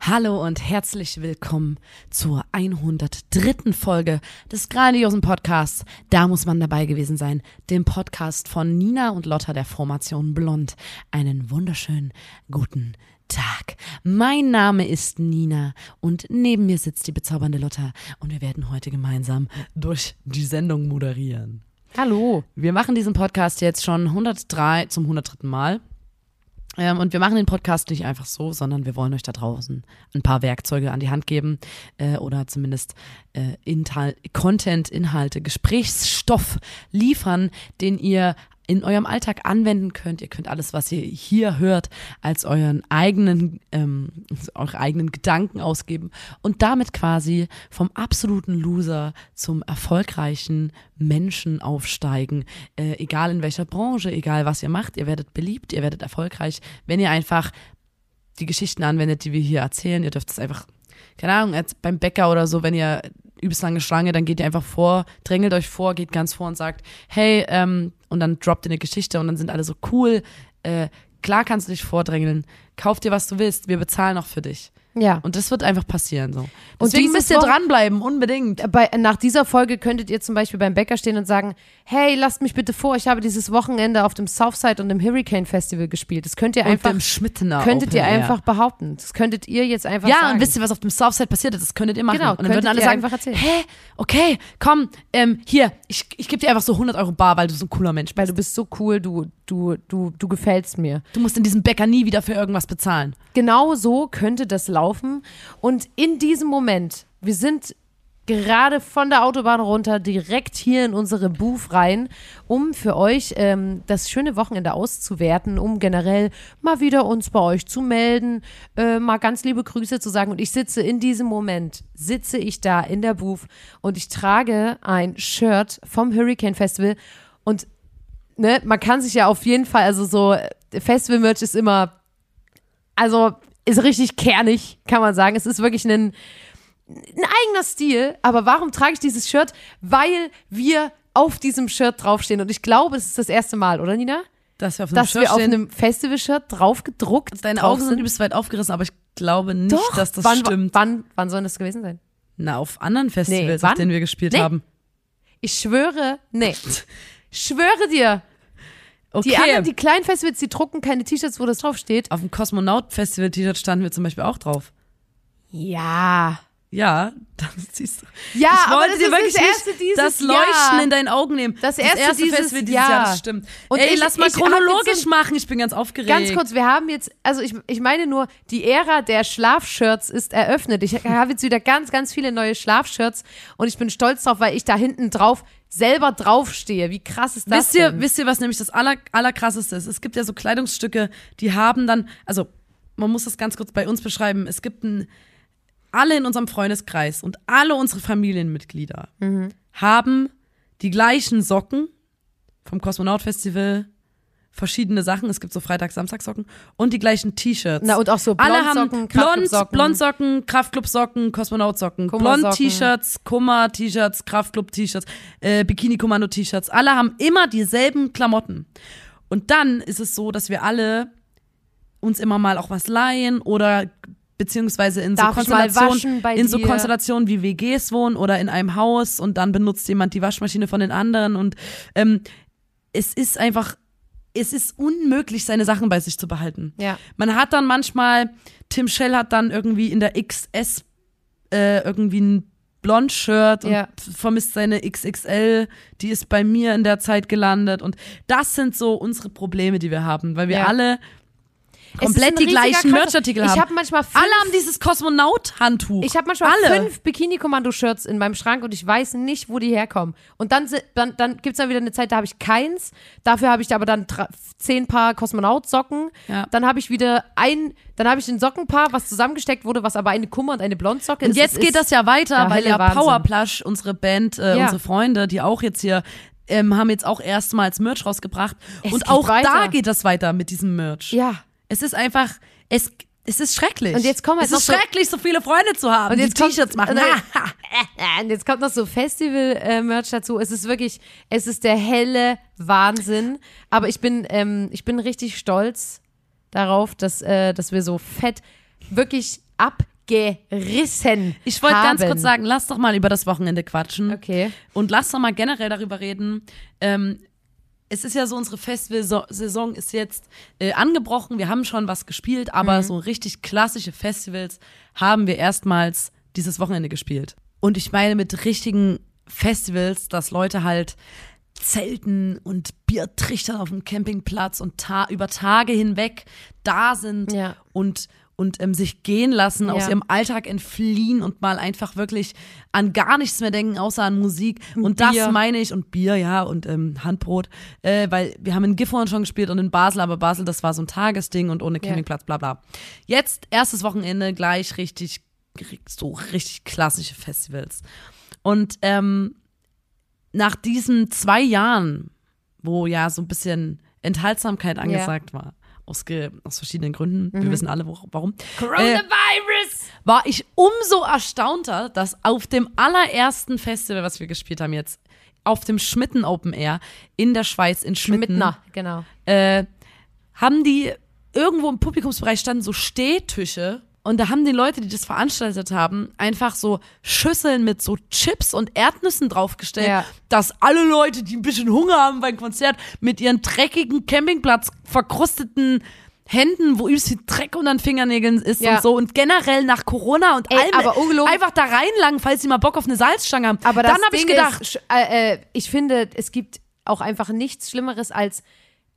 Hallo und herzlich willkommen zur 103. Folge des grandiosen Podcasts. Da muss man dabei gewesen sein. Dem Podcast von Nina und Lotta der Formation Blond. Einen wunderschönen guten Tag. Mein Name ist Nina und neben mir sitzt die bezaubernde Lotta und wir werden heute gemeinsam durch die Sendung moderieren. Hallo. Wir machen diesen Podcast jetzt schon 103 zum 103. Mal. Ähm, und wir machen den Podcast nicht einfach so, sondern wir wollen euch da draußen ein paar Werkzeuge an die Hand geben äh, oder zumindest äh, Inhal Content, Inhalte, Gesprächsstoff liefern, den ihr in eurem Alltag anwenden könnt. Ihr könnt alles, was ihr hier hört, als euren eigenen, ähm, eure eigenen Gedanken ausgeben und damit quasi vom absoluten Loser zum erfolgreichen Menschen aufsteigen. Äh, egal in welcher Branche, egal was ihr macht, ihr werdet beliebt, ihr werdet erfolgreich, wenn ihr einfach die Geschichten anwendet, die wir hier erzählen. Ihr dürft es einfach, keine Ahnung, beim Bäcker oder so, wenn ihr übelst lange Schlange, dann geht ihr einfach vor, drängelt euch vor, geht ganz vor und sagt, hey, ähm, und dann droppt ihr eine Geschichte und dann sind alle so cool, äh, klar kannst du dich vordrängeln, kauf dir, was du willst, wir bezahlen auch für dich. Ja. Und das wird einfach passieren so. Und Deswegen dieses müsst ihr dranbleiben, unbedingt. Bei, nach dieser Folge könntet ihr zum Beispiel beim Bäcker stehen und sagen, hey, lasst mich bitte vor, ich habe dieses Wochenende auf dem Southside und dem Hurricane Festival gespielt. Das könnt ihr Und einfach, dem Schmittener könntet ihr Open Air. einfach behaupten. Das könntet ihr jetzt einfach Ja, sagen. und wisst ihr, was auf dem Southside passiert ist? Das könntet ihr machen. Genau, und dann würden alle ihr sagen, einfach erzählen. hä, okay, komm, ähm, hier, ich, ich gebe dir einfach so 100 Euro bar, weil du so ein cooler Mensch Weil bist. du bist so cool, du, du, du, du gefällst mir. Du musst in diesem Bäcker nie wieder für irgendwas bezahlen. Genau so könnte das laufen. Und in diesem Moment, wir sind gerade von der Autobahn runter, direkt hier in unsere Booth rein, um für euch ähm, das schöne Wochenende auszuwerten, um generell mal wieder uns bei euch zu melden, äh, mal ganz liebe Grüße zu sagen. Und ich sitze in diesem Moment, sitze ich da in der Booth und ich trage ein Shirt vom Hurricane Festival und ne, man kann sich ja auf jeden Fall, also so äh, Festival-Merch ist immer also ist richtig kernig, kann man sagen. Es ist wirklich ein, ein eigener Stil. Aber warum trage ich dieses Shirt? Weil wir auf diesem Shirt draufstehen. Und ich glaube, es ist das erste Mal, oder Nina? Dass wir auf einem Dass Shirt wir auf einem Festival-Shirt drauf gedruckt Deine Augen sind übelst weit aufgerissen, aber ich glaube nicht, Doch, dass das wann, stimmt. Wann, wann soll das gewesen sein? Na, auf anderen Festivals, Nee, auf denen wir gespielt Nee. haben. Ich schwöre, nee. schwöre dir. Okay. Die anderen, die kleinen Festivals, die drucken keine T-Shirts, wo das draufsteht. auf dem Kosmonaut-Festival-T-Shirt standen wir zum Beispiel auch drauf. Ja. Ja, das siehst du. Ja, ich aber wollte das dir ist wirklich das erste dieses das Jahr. Leuchten in deinen Augen nehmen. Das erste dieses Festival dieses Jahr. Jahr, das stimmt. Und Ey, ich- lass mal chronologisch so- machen, ich bin ganz aufgeregt. Ganz kurz, wir haben jetzt, also ich, ich meine nur, die Ära der Schlafshirts ist eröffnet. Ich habe jetzt wieder ganz, ganz viele neue Schlafshirts und ich bin stolz drauf, weil ich da hinten drauf selber draufstehe. Wie krass ist das Wisst ihr, denn? wisst ihr, was nämlich das aller, allerkrasseste ist? Es gibt ja so Kleidungsstücke, die haben dann, also man muss das ganz kurz bei uns beschreiben. Es gibt ein, alle in unserem Freundeskreis und alle unsere Familienmitglieder Mhm. haben die gleichen Socken vom Kosmonaut Festival, verschiedene Sachen. Es gibt so Freitag, Samstag Socken und die gleichen T-Shirts. Na, und auch so alle haben Blondsocken, Blond. Blondsocken, Kraftclub-Socken, Kosmonaut-Socken. Blond-T-Shirts, Kummer-T-Shirts, Kraftclub-T-Shirts, äh, Bikini-Kommando-T-Shirts. Alle haben immer dieselben Klamotten. Und dann ist es so, dass wir alle uns immer mal auch was leihen oder beziehungsweise in so Darf mal Konstellationen, in so? Konstellationen wie WGs wohnen oder in einem Haus und dann benutzt jemand die Waschmaschine von den anderen und ähm, es ist einfach, es ist unmöglich, seine Sachen bei sich zu behalten. Ja. Man hat dann manchmal, Tim Shell hat dann irgendwie in der XS äh, irgendwie ein Blond-Shirt und Ja. vermisst seine XXL, die ist bei mir in der Zeit gelandet und das sind so unsere Probleme, die wir haben, weil wir Ja. alle komplett die gleichen. Merchartikel Ich haben. habe manchmal fünf, Alle haben dieses Kosmonaut-Handtuch. ich habe manchmal Alle. fünf Bikini-Kommando-Shirts in meinem Schrank und ich weiß nicht, wo die herkommen. Und dann, dann, dann gibt es dann wieder eine Zeit, da habe ich keins. Dafür habe ich aber dann zehn Paar Kosmonaut-Socken. Ja. Dann habe ich wieder ein, dann habe ich ein Sockenpaar, was zusammengesteckt wurde, was aber eine Kummer und eine Blondsocke Und ist. jetzt Es geht das ja weiter, weil ja Wahnsinn. Powerplush, unsere Band, äh, Ja. unsere Freunde, die auch jetzt hier ähm, haben jetzt auch erstmals Merch rausgebracht. Es und auch da weiter. geht das weiter mit diesem Merch. Ja. Es ist einfach, es, es ist schrecklich. Und jetzt kommen halt es ist noch so- schrecklich, so viele Freunde zu haben, Und jetzt T-Shirts machen. und dann-. Und jetzt kommt noch so Festival-Merch dazu. Es ist wirklich, es ist der helle Wahnsinn. Aber ich bin, ähm, ich bin richtig stolz darauf, dass, äh, dass wir so fett wirklich abgerissen Ich wollte ganz kurz sagen, lass doch mal über das Wochenende quatschen. Okay. Und lass doch mal generell darüber reden. Ähm, es ist ja so, unsere Festivalsaison ist jetzt äh, angebrochen. Wir haben schon was gespielt, aber so richtig klassische Festivals haben wir erstmals dieses Wochenende gespielt. Und ich meine mit richtigen Festivals, dass Leute halt zelten und Bier trichtern auf dem Campingplatz und ta über Tage hinweg da sind Ja. und und ähm, sich gehen lassen, aus Ja. ihrem Alltag entfliehen und mal einfach wirklich an gar nichts mehr denken, außer an Musik. Und das Bier. meine ich, und Bier, ja, und ähm, Handbrot, äh, weil wir haben in Gifhorn schon gespielt und in Basel, aber Basel, das war so ein Tagesding und ohne. Campingplatz, bla bla. Jetzt, erstes Wochenende, gleich richtig, so richtig klassische Festivals. Und ähm, nach diesen zwei Jahren, wo ja so ein bisschen Enthaltsamkeit angesagt war, aus, aus verschiedenen Gründen, Mhm. wir wissen alle wo, warum, Coronavirus! war ich umso erstaunter, dass auf dem allerersten Festival, was wir gespielt haben jetzt, auf dem Schmitten Open Air in der Schweiz, in Schmitten, Mittner, genau. äh, haben die irgendwo im Publikumsbereich standen so Stehtische und da haben die Leute, die das veranstaltet haben, einfach so Schüsseln mit so Chips und Erdnüssen draufgestellt, Ja. dass alle Leute, die ein bisschen Hunger haben beim Konzert, mit ihren dreckigen Campingplatz verkrusteten Händen, wo übelst viel Dreck unter den Fingernägeln ist Ja. und so und generell nach Corona und Ey, allem einfach da reinlangen, falls sie mal Bock auf eine Salzstange haben. Aber dann habe ich gedacht, ist, äh, äh, ich finde, es gibt auch einfach nichts Schlimmeres als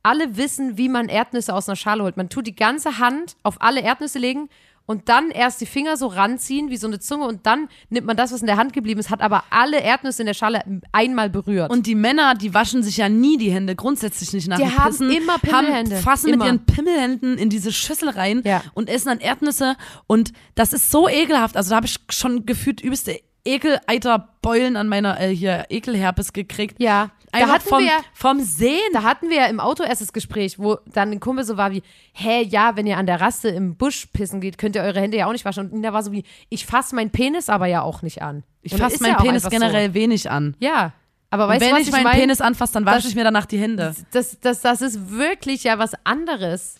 alle wissen, wie man Erdnüsse aus einer Schale holt. Man tut die ganze Hand auf alle Erdnüsse legen und dann erst die Finger so ranziehen wie so eine Zunge und dann nimmt man das, was in der Hand geblieben ist, hat aber alle Erdnüsse in der Schale einmal berührt. Und die Männer, die waschen sich ja nie die Hände, grundsätzlich nicht nach Die dem haben Pissen, immer Pimmelhände. Haben, fassen Immer. mit ihren Pimmelhänden in diese Schüssel rein Ja. und essen dann Erdnüsse. Und das ist so ekelhaft. Also da habe ich schon gefühlt übelste Ekeleiterbeulen an meiner äh, hier Ekelherpes gekriegt. ja, da hatten vom, wir vom Sehen. Da hatten wir ja im Auto erst das Gespräch, wo dann ein Kumpel so war wie, hä, ja, wenn ihr an der Raste im Busch pissen geht, könnt ihr eure Hände ja auch nicht waschen. Und Nina war so wie, ich fasse meinen Penis aber ja auch nicht an. ich fasse meinen ja Penis generell wenig an. So. Ja, aber weißt du, wenn was ich ich meinen mein? Penis anfasse, dann wasche Das- ich mir danach die Hände. Das, das, das ist wirklich ja was anderes.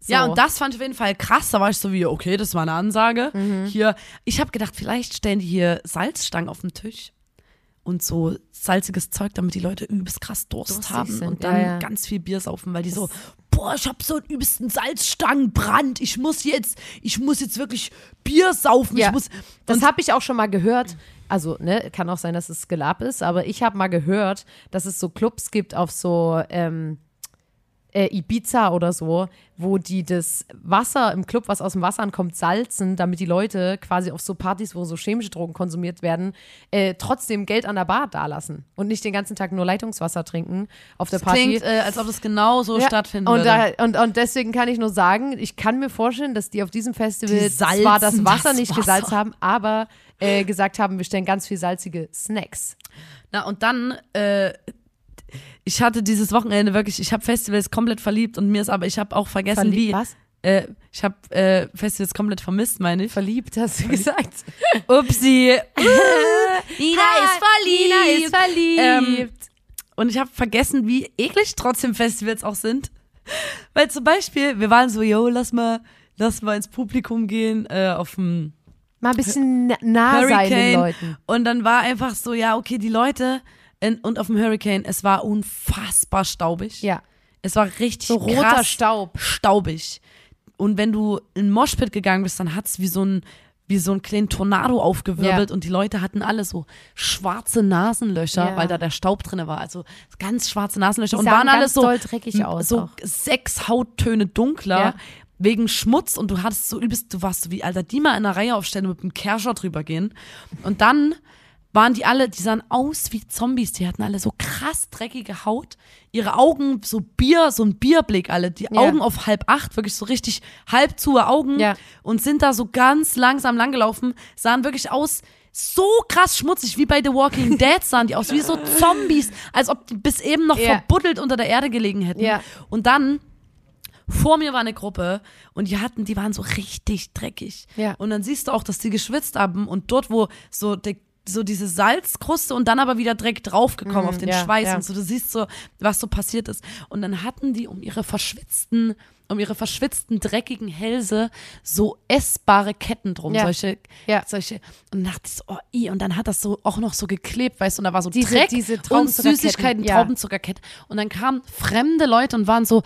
So. Ja, und das fand ich auf jeden Fall krass. Da war ich so wie, okay, das war eine Ansage. Mhm. Hier, ich habe gedacht, vielleicht stellen die hier Salzstangen auf den Tisch und so salziges Zeug, damit die Leute übelst krass Durst Durstig haben sind, und dann ja, ja. ganz viel Bier saufen, weil die so, boah, ich habe so einen übelsten Salzstangenbrand. Ich muss jetzt, ich muss jetzt wirklich Bier saufen. Ja, Ich muss, das habe ich auch schon mal gehört. Also, ne, kann auch sein, dass es Gelab ist, aber ich habe mal gehört, dass es so Clubs gibt auf so ähm, äh, Ibiza oder so, wo die das Wasser im Club, was aus dem Wasser ankommt, salzen, damit die Leute quasi auf so Partys, wo so chemische Drogen konsumiert werden, äh, trotzdem Geld an der Bar dalassen und nicht den ganzen Tag nur Leitungswasser trinken auf der das Party. klingt, äh, als ob das genau so Ja, stattfinden und, da, und, und deswegen kann ich nur sagen, ich kann mir vorstellen, dass die auf diesem Festival zwar das Wasser das nicht Wasser. gesalzt haben, aber äh, gesagt haben, wir stellen ganz viel salzige Snacks. Na, und dann, äh, ich hatte dieses Wochenende wirklich, ich habe Festivals komplett verliebt und mir ist aber, ich habe auch vergessen, Verliebt, wie. was? Äh, ich habe äh, Festivals komplett vermisst, meine ich. Verliebt, hast du gesagt. Upsi. Nina Nina ist verliebt. Und ich habe vergessen, wie eklig trotzdem Festivals auch sind. Weil zum Beispiel, wir waren so, yo, lass mal, lass mal ins Publikum gehen, äh, auf dem Mal ein bisschen na- nah sein den Leuten. Und dann war einfach so, ja, okay, die Leute in, und auf dem Hurricane, es war unfassbar staubig. Ja. Es war richtig So roter Staub. staubig. Und wenn du in Moshpit gegangen bist, dann hat's wie so ein wie so ein kleinen Tornado aufgewirbelt Ja. und die Leute hatten alle so schwarze Nasenlöcher, Ja. weil da der Staub drinne war. Also ganz schwarze Nasenlöcher Die und waren alle so dreckig aus so auch. sechs Hauttöne dunkler. Ja. wegen Schmutz und du hattest so übelst, du warst so wie Alter, die mal in einer Reihe aufstellen und mit dem Kerscher drüber gehen. Und dann waren die alle, die sahen aus wie Zombies, die hatten alle so krass dreckige Haut, ihre Augen so Bier, so ein Bierblick alle, die Ja. Augen auf halb acht, wirklich so richtig halb zu Augen Ja. und sind da so ganz langsam langgelaufen, sahen wirklich aus so krass schmutzig, wie bei The Walking Dead sahen die aus, wie so Zombies, als ob die bis eben noch Ja. verbuddelt unter der Erde gelegen hätten. Ja. Und dann vor mir war eine Gruppe und die hatten, die waren so richtig dreckig. Ja. Und dann siehst du auch, dass die geschwitzt haben und dort, wo so der so diese Salzkruste und dann aber wieder Dreck draufgekommen auf den Mhm, ja, Schweiß ja. und so, du siehst so, was so passiert ist. Und dann hatten die um ihre verschwitzten, um ihre verschwitzten, dreckigen Hälse so essbare Ketten drum, Ja. solche, solche, und dann dachte ich so, oh, i, und dann hat das so auch noch so geklebt, weißt du, und da war so Diese- Dreck diese und Süßigkeiten. Traubenzuckerkette. Und dann kamen fremde Leute und waren so,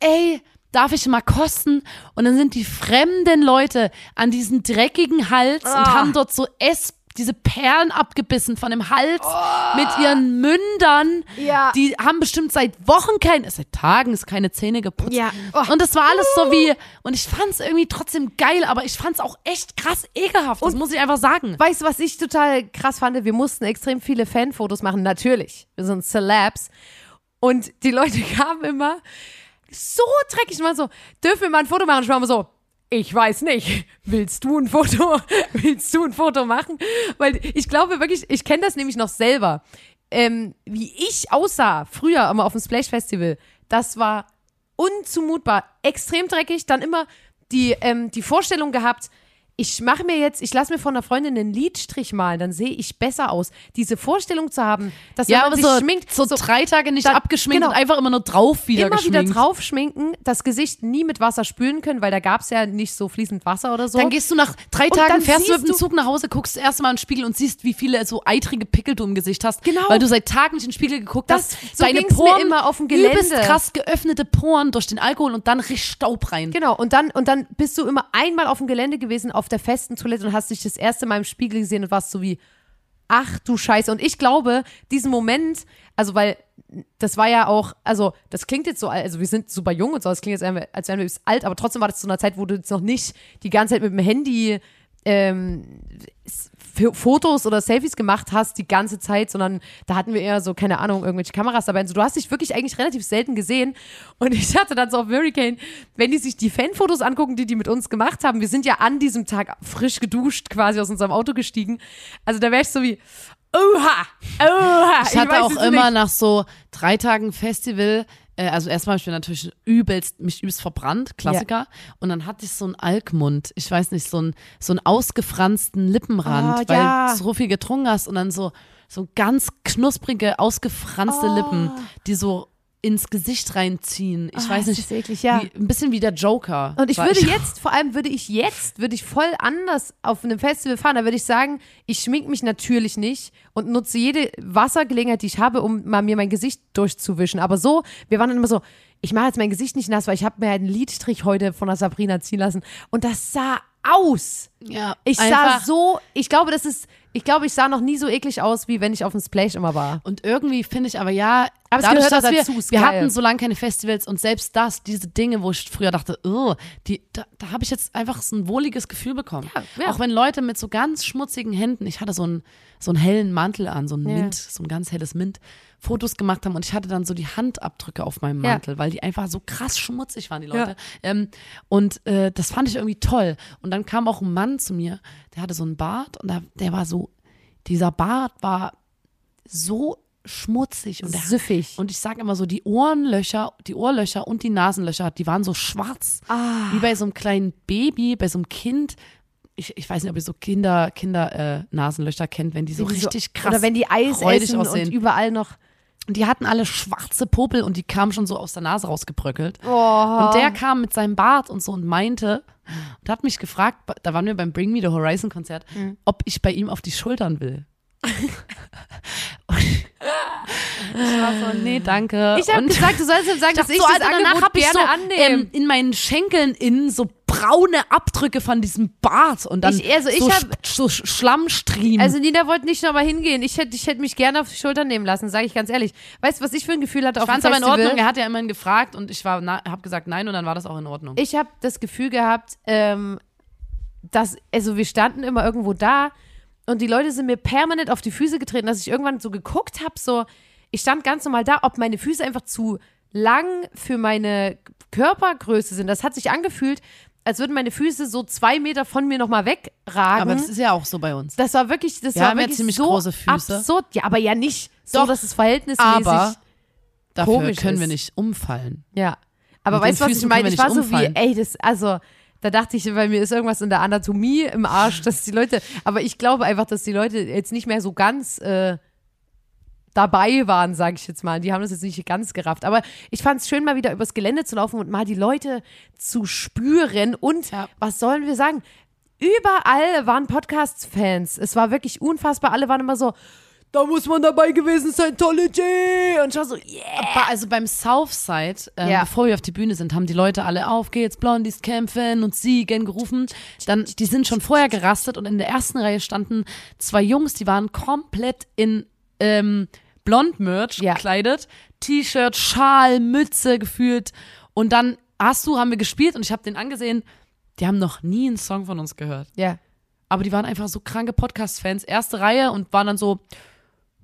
ey, darf ich mal kosten? Und dann sind die fremden Leute an diesen dreckigen Hals und Ah. haben dort so Ess diese Perlen abgebissen von dem Hals mit ihren Mündern. Oh. Ja. Die haben bestimmt seit Wochen kein, seit Tagen ist keine Zähne geputzt. Ja. Oh. Und das war alles so wie, und ich fand's irgendwie trotzdem geil, aber ich fand's auch echt krass ekelhaft. Das muss ich einfach sagen. Weißt du, was ich total krass fand? Wir mussten extrem viele Fanfotos machen, natürlich. Wir sind Celebs. Und die Leute kamen immer so dreckig, mal so, dürfen wir mal ein Foto machen? Ich war immer so, ich weiß nicht. Willst du ein Foto? Willst du ein Foto machen? Weil ich glaube wirklich, ich kenne das nämlich noch selber. Ähm, wie ich aussah früher immer auf dem Splash Festival, das war unzumutbar, extrem dreckig. Dann immer die, ähm, die Vorstellung gehabt, ich mache mir jetzt, ich lasse mir von einer Freundin einen Lidstrich malen, dann sehe ich besser aus. Diese Vorstellung zu haben, dass Ja, wenn man sich so, schminkt, so, drei Tage nicht dann- abgeschminkt genau. und einfach immer nur drauf wieder immer geschminkt. wieder drauf schminken, das Gesicht nie mit Wasser spülen können, weil da gab es ja nicht so fließend Wasser oder so. Dann gehst du nach drei Und Tagen, fährst du mit dem Zug nach Hause, guckst erst mal in den Spiegel und siehst, wie viele so eitrige Pickel du im Gesicht hast. Genau. Weil du seit Tagen nicht in den Spiegel geguckt Das- hast. so Deine Poren immer auf dem übelst Gelände. krass geöffnete Poren durch den Alkohol und dann richtig Staub rein. Genau, und dann, und dann bist du immer einmal auf dem Gelände gewesen, auf der festen Toilette und hast dich das erste Mal im Spiegel gesehen und warst so wie, ach du Scheiße. Und ich glaube, diesen Moment, also weil das war ja auch, also das klingt jetzt so, also wir sind super jung und so, das klingt jetzt, als wären wir alt, aber trotzdem war das zu einer Zeit, wo du jetzt noch nicht die ganze Zeit mit dem Handy ähm, Fotos oder Selfies gemacht hast die ganze Zeit, sondern da hatten wir eher so, keine Ahnung, irgendwelche Kameras dabei. Und so, du hast dich wirklich eigentlich relativ selten gesehen. Und ich hatte dann so auf Hurricane, wenn die sich die Fanfotos angucken, die die mit uns gemacht haben, wir sind ja an diesem Tag frisch geduscht quasi aus unserem Auto gestiegen. Also da wäre ich so wie, oha, oha. Ich hatte weiß auch immer nicht. nach so drei Tagen Festival, äh, also erstmal habe ich mir natürlich übelst, mich übelst verbrannt, Klassiker. Und dann hatte ich so einen Alkmund, ich weiß nicht, so einen, so einen ausgefransten Lippenrand, Ah, weil ja. du so viel getrunken hast und dann so, so ganz knusprige, ausgefranste Lippen, die so ins Gesicht reinziehen. Ich Ah, weiß nicht. eklig, ja. Wie, ein bisschen wie der Joker. Und ich würde jetzt, vor allem würde ich jetzt, würde ich voll anders auf einem Festival fahren. Da würde ich sagen, ich schmink mich natürlich nicht und nutze jede Wassergelegenheit, die ich habe, um mal mir mein Gesicht durchzuwischen. Aber so, wir waren dann immer so, ich mache jetzt mein Gesicht nicht nass, weil ich habe mir einen Lidstrich heute von der Sabrina ziehen lassen. Und das sah aus. ja, Ich sah so, ich glaube, das ist, ich glaube, ich sah noch nie so eklig aus, wie wenn ich auf dem Splash immer war. Und irgendwie finde ich aber ja, Aber es dadurch, gehört dass wir, dazu, wir geil. hatten so lange keine Festivals und selbst das, diese Dinge, wo ich früher dachte, oh, die, da, da habe ich jetzt einfach so ein wohliges Gefühl bekommen. Ja, ja. Auch wenn Leute mit so ganz schmutzigen Händen, ich hatte so einen, so einen hellen Mantel an, so ein Ja. Mint, so ein ganz helles Mint, Fotos gemacht haben und ich hatte dann so die Handabdrücke auf meinem Ja. Mantel, weil die einfach so krass schmutzig waren, die Leute. Ähm, und äh, das fand ich irgendwie toll. Und dann kam auch ein Mann zu mir, der hatte so einen Bart und der, der war so, dieser Bart war so schmutzig und der Süffig. und ich sage immer so, die Ohrenlöcher, die Ohrlöcher und die Nasenlöcher, die waren so schwarz. Ah. Wie bei so einem kleinen Baby, bei so einem Kind. Ich, ich weiß nicht, ob ihr so Kinder, Kinder äh, Nasenlöcher kennt, wenn die so die richtig krass Oder wenn die Eis essen aussehen. und überall noch. Und die hatten alle schwarze Popel und die kamen schon so aus der Nase rausgebröckelt. Oh. Und der kam mit seinem Bart und so und meinte und hat mich gefragt, da waren wir beim Bring Me the Horizon Konzert, Mhm. ob ich bei ihm auf die Schultern will. ich war so, nee, danke. Ich habe gesagt, du sollst ihm sagen, dass ich so, das Alter, danach Angebot hab ich gerne so ähm, in meinen Schenkeln innen so braune Abdrücke von diesem Bart und dann Ich- also ich so, hab- so Sch- Schlammstriemen. Also Nina wollte nicht nochmal hingehen. Ich hätte ich hätte mich gerne auf die Schulter nehmen lassen, sage ich ganz ehrlich. Weißt du, was ich für ein Gefühl hatte ich auf dem fand es aber in? Ordnung. Er hat ja immerhin gefragt und ich habe gesagt nein und dann war das auch in Ordnung. Ich habe das Gefühl gehabt, ähm, dass, also wir standen immer irgendwo da und die Leute sind mir permanent auf die Füße getreten, dass ich irgendwann so geguckt habe, so, ich stand ganz normal da, ob meine Füße einfach zu lang für meine Körpergröße sind. Das hat sich angefühlt, als würden meine Füße so zwei Meter von mir nochmal wegragen. aber das ist ja auch so bei uns. das war wirklich, das Wir war haben ja wirklich ziemlich so große Füße. absurd. Ja, aber ja nicht so, Doch, dass es verhältnismäßig Aber dafür komisch können wir ist. nicht umfallen. Ja. Aber Mit weißt du, was ich meine? Ich wir war so wie, ey, das, also, da dachte ich, bei mir ist irgendwas in der Anatomie im Arsch, dass die Leute, aber ich glaube einfach, dass die Leute jetzt nicht mehr so ganz äh, dabei waren, sage ich jetzt mal. Die haben das jetzt nicht ganz gerafft. Aber ich fand es schön, mal wieder übers Gelände zu laufen und mal die Leute zu spüren. Und Ja. was sollen wir sagen? Überall waren Podcast-Fans. Es war wirklich unfassbar. Alle waren immer so, da muss man dabei gewesen sein, tolle Jay. Und war so, yeah. Also beim Southside, ähm, Ja. bevor wir auf die Bühne sind, haben die Leute alle auf geht's, Blondies kämpfen und siegen gerufen. Dann, die sind schon vorher gerastet und in der ersten Reihe standen zwei Jungs, die waren komplett in ähm, Blond-Merch Ja. gekleidet. T-Shirt, Schal, Mütze gefühlt. Und dann hast du, haben wir gespielt und ich habe den angesehen, die haben noch nie einen Song von uns gehört. Ja. Aber die waren einfach so kranke Podcast-Fans, erste Reihe und waren dann so,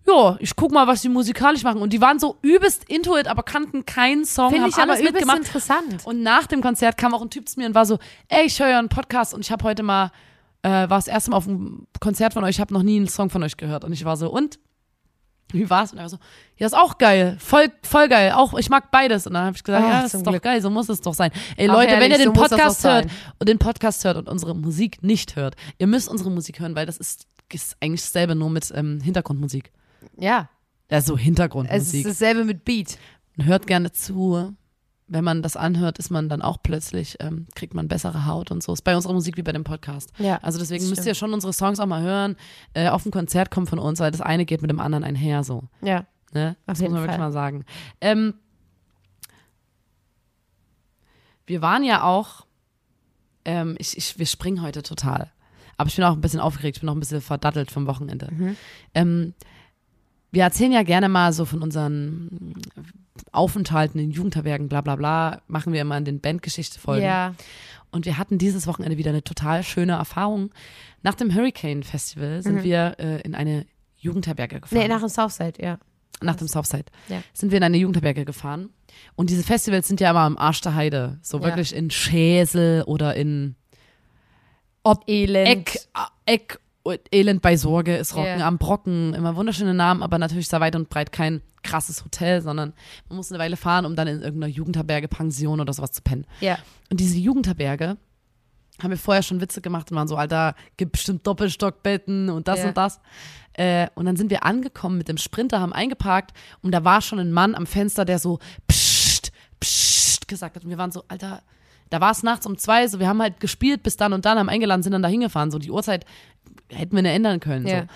ja, ich guck mal, was die musikalisch machen. Und die waren so übelst into it, aber kannten keinen Song, Finde haben ich aber alles übelst mitgemacht. interessant. Und nach dem Konzert kam auch ein Typ zu mir und war so, ey, ich höre ja einen Podcast und ich habe heute mal, äh, war das erste Mal auf einem Konzert von euch, ich habe noch nie einen Song von euch gehört. Und ich war so, und? Wie war's? Und er war so, ja, ist auch geil, voll, voll geil, auch, ich mag beides. Und dann habe ich gesagt, Ach, ja, ist doch Glück. geil, so muss es doch sein. Ey, Ach, Leute, wenn herrlich, ihr den so Podcast doch hört und den Podcast hört und unsere Musik nicht hört, ihr müsst unsere Musik hören, weil das ist, ist eigentlich dasselbe, nur mit ähm, Hintergrundmusik. Ja. Also Es ist Hintergrundmusik. dasselbe mit Beat. Und hört gerne zu. Wenn man das anhört, ist man dann auch plötzlich, ähm, kriegt man bessere Haut und so. Ist bei unserer Musik wie bei dem Podcast. Ja, Also deswegen müsst ihr schon unsere Songs auch mal hören. Äh, auf ein Konzert kommen von uns, weil das eine geht mit dem anderen einher so. Ja. Ne? Das muss man wirklich Fall. mal sagen. Ähm, wir waren ja auch, ähm, ich, ich, wir springen heute total. Aber ich bin auch ein bisschen aufgeregt, ich bin auch ein bisschen verdattelt vom Wochenende. Mhm. Ähm, wir erzählen ja gerne mal so von unseren Aufenthalten in Jugendherbergen, bla bla bla, machen wir immer in den Bandgeschichte-Folgen. Ja. Und wir hatten dieses Wochenende wieder eine total schöne Erfahrung. Nach dem Hurricane Festival sind wir äh, in eine Jugendherberge gefahren. Mhm. Nee, nach dem Southside, ja. nach dem Southside. Ja. Sind wir in eine Jugendherberge gefahren. Und diese Festivals sind ja immer am Arsch der Heide. So Ja. wirklich in Schäsel oder in Ob Elend. Eck, Eck, Elend bei Sorge ist Rocken Ja. am Brocken. Immer wunderschöne Namen, aber natürlich sehr weit und breit kein krasses Hotel, sondern man muss eine Weile fahren, um dann in irgendeiner Jugendherberge, Pension oder sowas zu pennen. Ja. Und diese Jugendherberge haben wir vorher schon Witze gemacht und waren so, Alter, gibt bestimmt Doppelstockbetten und das Ja. und das. Äh, und dann sind wir angekommen mit dem Sprinter, haben eingeparkt und da war schon ein Mann am Fenster, der so psst, psst gesagt hat. Und wir waren so, Alter, da war es nachts um zwei, so wir haben halt gespielt bis dann und dann, haben eingeladen, sind dann da hingefahren. So die Uhrzeit hätten wir nicht ändern können. Ja. So.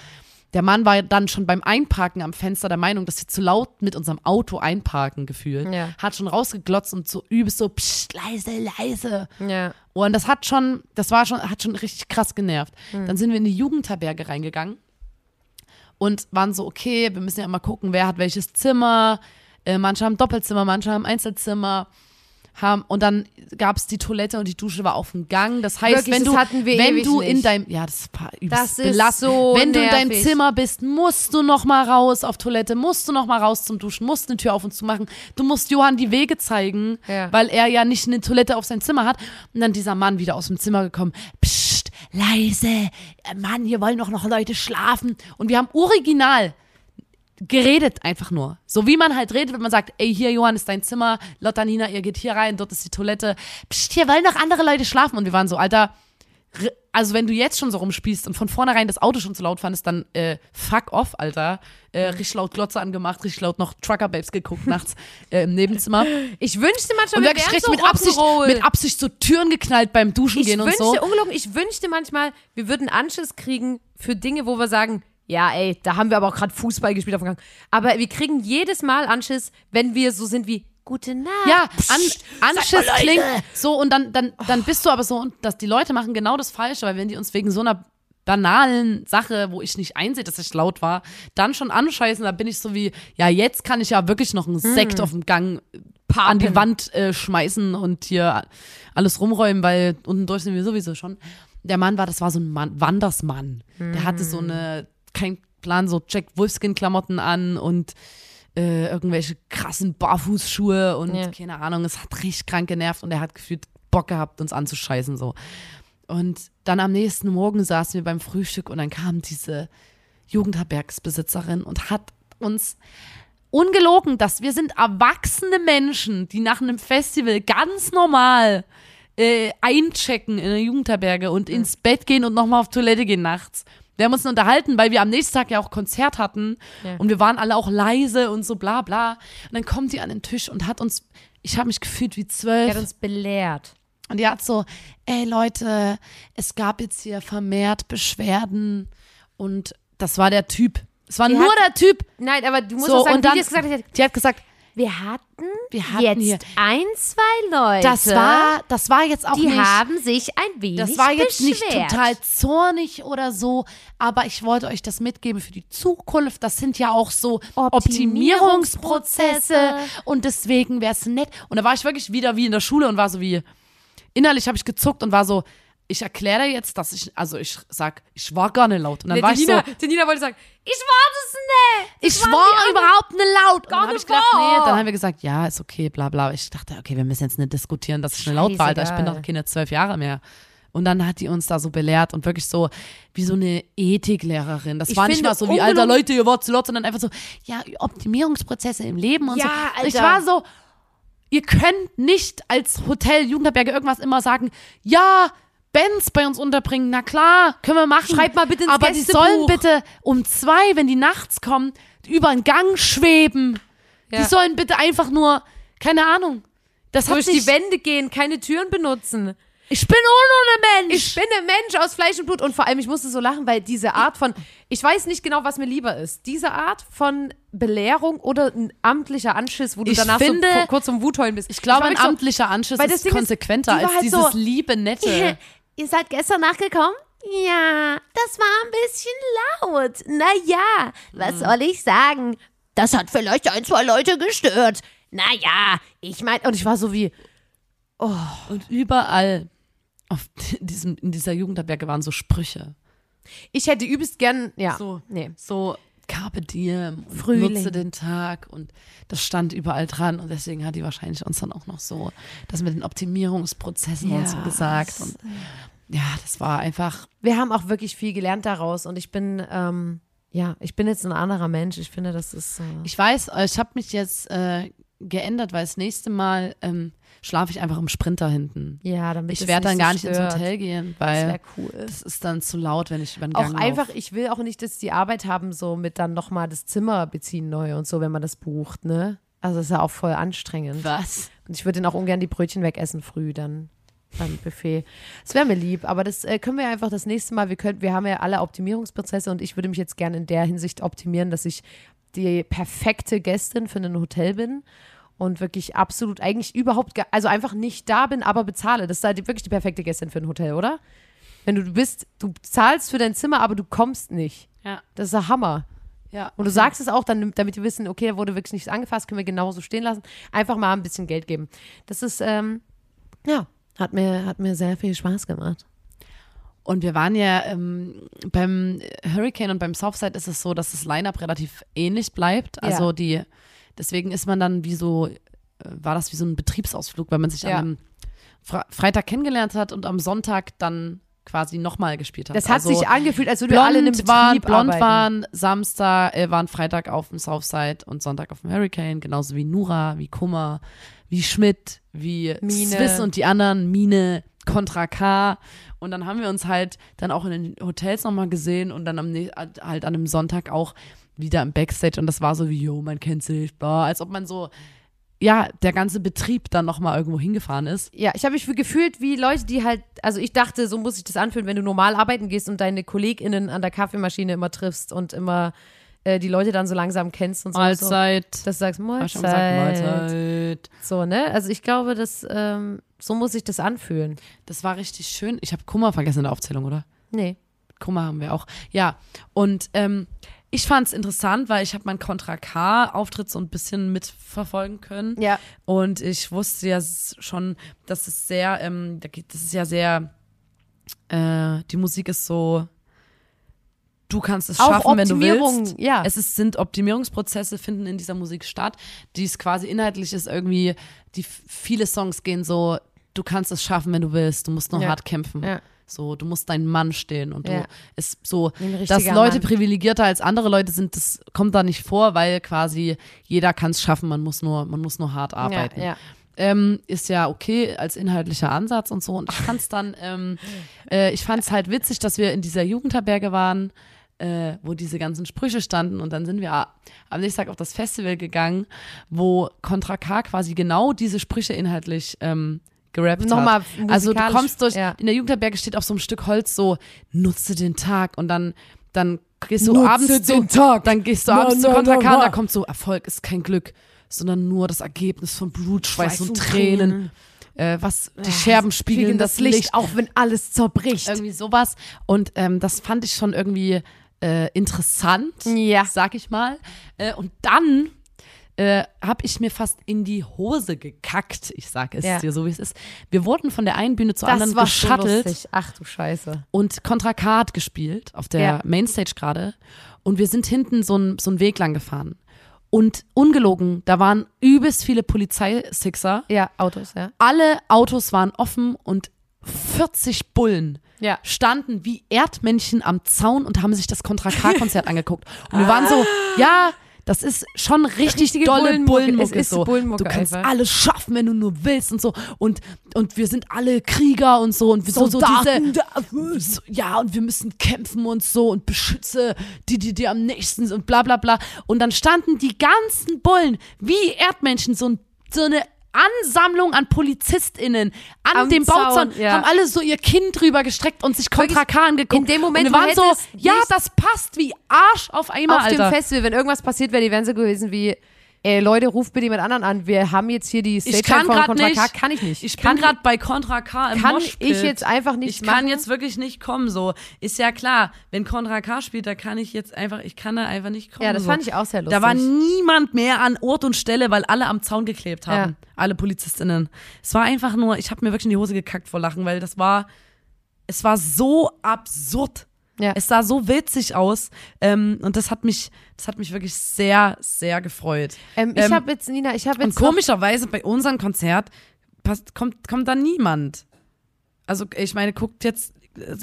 Der Mann war dann schon beim Einparken am Fenster der Meinung, dass wir zu laut mit unserem Auto einparken gefühlt. Ja. Hat schon rausgeglotzt und so übelst so, psst, leise, leise. Ja. Und das hat schon, das war schon, hat schon richtig krass genervt. Dann sind wir in die Jugendherberge reingegangen und waren so, okay, wir müssen ja mal gucken, wer hat welches Zimmer. Äh, manche haben Doppelzimmer, manche haben Einzelzimmer. Haben, und dann gab es die Toilette und die Dusche war auf dem Gang. Das heißt, Wirklich, wenn du, wenn du in nicht. deinem, ja, das, war übelst Das ist so Wenn du in deinem. Zimmer bist, musst du noch mal raus auf Toilette, musst du noch mal raus zum Duschen, musst eine Tür auf und zu machen. Du musst Johann die Wege zeigen, Ja. weil er ja nicht eine Toilette auf sein Zimmer hat. Und dann dieser Mann wieder aus dem Zimmer gekommen. Psst, leise. Äh, Mann, hier wollen doch noch Leute schlafen. Und wir haben original geredet einfach nur. So wie man halt redet, wenn man sagt, ey, hier, Johann, ist dein Zimmer, Lotta, Nina, ihr geht hier rein, dort ist die Toilette. Psst, hier wollen noch andere Leute schlafen. Und wir waren so, Alter, also wenn du jetzt schon so rumspielst und von vornherein das Auto schon zu laut fandest, dann äh, fuck off, Alter. Äh, richtig laut Glotze angemacht, richtig laut noch Trucker Babes geguckt nachts äh, im Nebenzimmer. Ich wünschte manchmal, Und wir wären richtig so mit Absicht, mit Absicht so Türen geknallt beim Duschen ich gehen und wünschte, so. ungelogen, ich wünschte manchmal, wir würden Anschiss kriegen für Dinge, wo wir sagen, ja, ey, da haben wir aber auch gerade Fußball gespielt auf dem Gang. Aber wir kriegen jedes Mal Anschiss, wenn wir so sind wie, gute Nacht. Ja, an, Anschiss klingt so und dann, dann, dann bist du aber so, und dass die Leute machen genau das Falsche, weil wenn die uns wegen so einer banalen Sache, wo ich nicht einsehe, dass ich laut war, dann schon anscheißen, da bin ich so wie, ja, jetzt kann ich ja wirklich noch einen Sekt auf dem Gang an die Wand äh, schmeißen und hier alles rumräumen, weil unten durch sind wir sowieso schon. Der Mann war, das war so ein Mann, Wandersmann. Der hatte so eine, kein Plan, so Jack Wolfskin-Klamotten an und äh, irgendwelche krassen Barfußschuhe und Ja. keine Ahnung, es hat richtig krank genervt und er hat gefühlt Bock gehabt, uns anzuscheißen so. Und dann am nächsten Morgen saßen wir beim Frühstück und dann kam diese Jugendherbergsbesitzerin und hat uns ungelogen, dass wir sind erwachsene Menschen, die nach einem Festival ganz normal äh, einchecken in eine Jugendherberge und ins Bett gehen und nochmal auf Toilette gehen nachts. Wir haben uns unterhalten, weil wir am nächsten Tag ja auch Konzert hatten Ja. und wir waren alle auch leise und so bla bla. Und dann kommt die an den Tisch und hat uns, ich habe mich gefühlt wie zwölf. Er hat uns belehrt. Und die hat so, ey Leute, es gab jetzt hier vermehrt Beschwerden und das war der Typ. Es war Die nur hat- der Typ. Nein, aber du musst So, auch sagen, und dann, die gesagt hat. die hat gesagt, Wir hatten, Wir hatten jetzt hier- ein, zwei Leute. das war, das war jetzt auch die nicht, haben sich ein wenig das war jetzt nicht beschwert. total zornig oder so, aber ich wollte euch das mitgeben für die Zukunft. Das sind ja auch so Optimierungsprozesse. Optimierungsprozesse und deswegen wäre es nett. Und da war ich wirklich wieder wie in der Schule und war so wie, innerlich habe ich gezuckt und war so, ich erkläre jetzt, dass ich, also ich sag, ich war gar nicht laut. Und dann Nee, war die ich so, Nina, Nina wollte sagen, ich war das nicht. ich waren war anderen- überhaupt nicht laut. Und Gar dann habe nicht ich gedacht, nee, dann haben wir gesagt, ja, ist okay, bla bla. Ich dachte, okay, wir müssen jetzt nicht diskutieren, dass ich nicht laut war, Alter. Ich bin doch keine zwölf Jahre mehr. Und dann hat die uns da so belehrt und wirklich so wie so eine Ethiklehrerin. Das Ich war nicht mal so wie, alter Leute, ihr wart zu laut, sondern einfach so, ja, Optimierungsprozesse im Leben und Ja, so. Und ich Alter. war so, ihr könnt nicht als Hotel Jugendherberge irgendwas immer sagen, ja, Bands bei uns unterbringen, na klar, können wir machen. Schreibt mal bitte ins Aber die Gästebuch. sollen bitte um zwei, wenn die nachts kommen, über den Gang schweben. Ja. Die sollen bitte einfach nur, keine Ahnung. Das Durch die Wände gehen, keine Türen benutzen. ich bin auch nur ein Mensch. Ich bin ein Mensch aus Fleisch und Blut und vor allem, ich musste so lachen, weil diese Art von, ich weiß nicht genau, was mir lieber ist. Diese Art von Belehrung oder ein amtlicher Anschiss, wo du Ich danach finde- so ku- kurz zum Wutheulen bist. ich glaube, war ein so, amtlicher Anschiss ist ist, konsequenter die war als halt dieses so- liebe, nette. Ihr seid gestern nachgekommen? Ja, das war ein bisschen laut. Naja, was soll ich sagen? Das hat vielleicht ein, zwei Leute gestört. Naja, ich meine, und ich war so wie, Und überall auf diesem, in dieser Jugendherberge waren so Sprüche. ich hätte übelst gern, ja, So. nee. So Carpe diem, Frühling. nutze den Tag und das stand überall dran und deswegen hat die wahrscheinlich uns dann auch noch so das mit den Optimierungsprozessen und so Ja, gesagt und ja, das war einfach Wir haben auch wirklich viel gelernt daraus und ich bin, ähm, ja, ich bin jetzt ein anderer Mensch. Ich finde, das ist, äh, Ich weiß, äh, ich habe mich jetzt äh, geändert, weil das nächste Mal ähm, schlafe ich einfach im Sprinter hinten. ja, damit Ich werde dann gar nicht ins. Hotel gehen, Das weil wäre cool. das ist dann zu laut, wenn ich über den Auch Gang einfach, lauf. ich will auch nicht, dass die Arbeit haben, so mit dann nochmal das Zimmer beziehen neu und so, wenn man das bucht, ne? Also das ist ja auch voll anstrengend. Was? Und ich würde dann auch ungern die Brötchen wegessen früh dann beim Buffet. Das wäre mir lieb, aber das äh, können wir einfach das nächste Mal, wir können, wir haben ja alle Optimierungsprozesse und ich würde mich jetzt gerne in der Hinsicht optimieren, dass ich die perfekte Gästin für ein Hotel bin und wirklich absolut eigentlich überhaupt, also einfach nicht da bin, aber bezahle. Das ist halt wirklich die perfekte Gästin für ein Hotel, oder? Wenn du bist, du zahlst für dein Zimmer, aber du kommst nicht. Ja. Das ist der Hammer. Ja. Und du sagst es auch dann, damit die wissen, okay, da wurde wirklich nichts angefasst, können wir genauso stehen lassen. Einfach mal ein bisschen Geld geben. Das ist, ähm, ja, hat mir, hat mir sehr viel Spaß gemacht. Und wir waren ja ähm, beim Hurricane und beim Southside ist es so, dass das Line-Up relativ ähnlich bleibt. Also Ja. die, deswegen ist man dann wie so, äh, war das wie so ein Betriebsausflug, weil man sich Ja. Fre Freitag kennengelernt hat und am Sonntag dann quasi nochmal gespielt hat. Das hat also sich angefühlt, als würden wir alle in einem blond Betrieb waren, blond arbeiten. waren, Samstag, äh, waren Freitag auf dem Southside und Sonntag auf dem Hurricane, genauso wie Nura, wie Kummer, wie Schmidt, wie Mine. Swiss und die anderen, Mine, Contra K. Und dann haben wir uns halt dann auch in den Hotels nochmal gesehen und dann am, halt an einem Sonntag auch wieder im Backstage und das war so wie, yo, man kennt sich, bla, als ob man so, ja, der ganze Betrieb dann nochmal irgendwo hingefahren ist. Ja, ich habe mich gefühlt wie Leute, die halt, also ich dachte, so muss sich das anfühlen, wenn du normal arbeiten gehst und deine KollegInnen an der Kaffeemaschine immer triffst und immer äh, die Leute dann so langsam kennst und so. Mahlzeit. So, dass du sagst, ich gesagt, Mahlzeit. Mahlzeit. So, ne? Also ich glaube, das, ähm, so muss sich das anfühlen. Das war richtig schön. Ich habe Kummer vergessen in der Aufzählung, oder? Nee. Kummer haben wir auch. Ja, und ähm, ich fand es interessant, weil ich habe meinen Contra K-Auftritt so ein bisschen mitverfolgen können. Ja. Und ich wusste ja schon, dass es sehr, ähm, das ist ja sehr, äh, die Musik ist so, du kannst es schaffen, wenn du willst. ja. Es ist, sind Optimierungsprozesse, finden in dieser Musik statt, die es quasi inhaltlich ist irgendwie, die viele Songs gehen so, du kannst es schaffen, wenn du willst, du musst nur Ja. hart kämpfen. Ja. So, du musst dein Mann stehen und Ja. du ist so, dass Leute Mann. privilegierter als andere Leute sind, das kommt da nicht vor, weil quasi jeder kann es schaffen, man muss nur, man muss nur hart arbeiten. Ja, ja. Ähm, ist ja okay als inhaltlicher Ansatz und so. Und ich fand's dann, ähm, äh, ich fand's halt witzig, dass wir in dieser Jugendherberge waren, äh, wo diese ganzen Sprüche standen. Und dann sind wir am nächsten Tag auf das Festival gegangen, wo Contra K quasi genau diese Sprüche inhaltlich ähm, gerappt Nochmal hat. Also du kommst durch, ja. in der Jugendherberge steht auf so einem Stück Holz so, nutze den Tag und dann, dann gehst du Nutze abends zu, den Tag. dann gehst du Na, abends zu na, Contra na, K da kommt so, Erfolg ist kein Glück, sondern nur das Ergebnis von Blut, Schweiß, Schweiß und Tränen. Tränen. Äh, was die Scherben spiegeln das Licht, auch wenn alles zerbricht. irgendwie sowas. Und ähm, das fand ich schon irgendwie äh, interessant, Ja. sag ich mal. Äh, und dann äh, habe ich mir fast in die Hose gekackt. Ich sag es Ja. dir so, wie es ist. Wir wurden von der einen Bühne zur das anderen war so geschuttelt lustig. Ach du Scheiße. und Contra K hat gespielt auf der Ja. Mainstage gerade. Und wir sind hinten so einen so Weg lang gefahren. Und ungelogen, da waren übelst viele Polizeisixer. Ja, Autos, ja. Alle Autos waren offen und 40 Bullen Ja. standen wie Erdmännchen am Zaun und haben sich das Contra K-Konzert angeguckt. Und wir waren so, ja, das ist schon richtig Richtige dolle Bullenmucke. Es ist so. Bullenmucke du kannst einfach. alles schaffen, wenn du nur willst und so. Und, und wir sind alle Krieger und so. Und wir so, so Soldaten diese, so, ja, und wir müssen kämpfen und so und beschütze die, die dir am nächsten sind und bla bla bla. Und dann standen die ganzen Bullen wie Erdmännchen, so, ein, so eine Ansammlung an PolizistInnen an Am dem Bauzaun, Zaun, ja. haben alle so ihr Kinn drüber gestreckt und sich Contra Wirklich, K angeguckt. in dem Moment, und waren so, ja, das passt wie Arsch auf einmal, Auf Alter. dem Festival, wenn irgendwas passiert wäre, die wären so gewesen wie, ey, Leute, ruft bitte jemand anderen an. Wir haben jetzt hier die ich Stage kann von Contra nicht. K. Kann ich nicht. Ich bin kann, gerade bei Contra K im kann Moshpit. ich jetzt einfach nicht Ich kann machen. jetzt wirklich nicht kommen, so. Ist ja klar, wenn Contra K spielt, da kann ich jetzt einfach, ich kann da einfach nicht kommen. Ja, das so. fand ich auch sehr lustig. Da war niemand mehr an Ort und Stelle, weil alle am Zaun geklebt haben. Alle PolizistInnen. Es war einfach nur, ich habe mir wirklich in die Hose gekackt vor Lachen, weil das war, es war so absurd. Ja. Es sah so witzig aus. Ähm, und das hat mich, das hat mich wirklich sehr, sehr gefreut. ähm, ich ähm, habe jetzt, Nina, ich habe Und jetzt noch, komischerweise bei unserem Konzert passt, kommt, kommt da niemand. Also ich meine, guckt jetzt,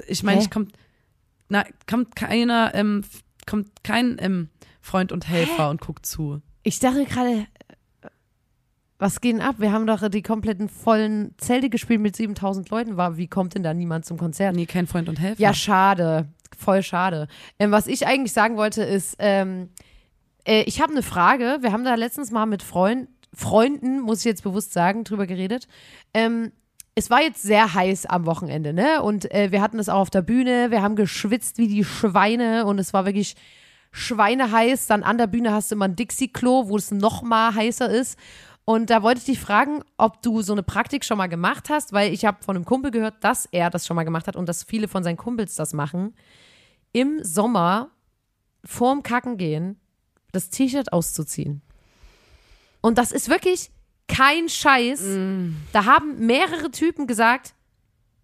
ich meine, Hä? ich kommt, na, kommt keiner, ähm, kommt kein ähm, Freund und Helfer und guckt zu. ich dachte gerade, was geht denn ab? Wir haben doch die kompletten vollen Zelte gespielt mit 7000 Leuten. War, wie kommt denn da niemand zum Konzert? Nee, kein Freund und Helfer. Ja, schade. Voll schade. Ähm, was ich eigentlich sagen wollte, ist, ähm, äh, ich habe eine Frage. Wir haben da letztens mal mit Freund, Freunden, muss ich jetzt bewusst sagen, drüber geredet. Ähm, es war jetzt sehr heiß am Wochenende, ne? Und äh, wir hatten es auch auf der Bühne. Wir haben geschwitzt wie die Schweine und es war wirklich schweineheiß. Dann an der Bühne hast du immer ein Dixie-Klo, wo es noch mal heißer ist. Und da wollte ich dich fragen, ob du so eine Praktik schon mal gemacht hast, weil ich habe von einem Kumpel gehört, dass er das schon mal gemacht hat und dass viele von seinen Kumpels das machen. Im Sommer vorm Kacken gehen, das T-Shirt auszuziehen. Und das ist wirklich kein Scheiß. Da haben mehrere Typen gesagt,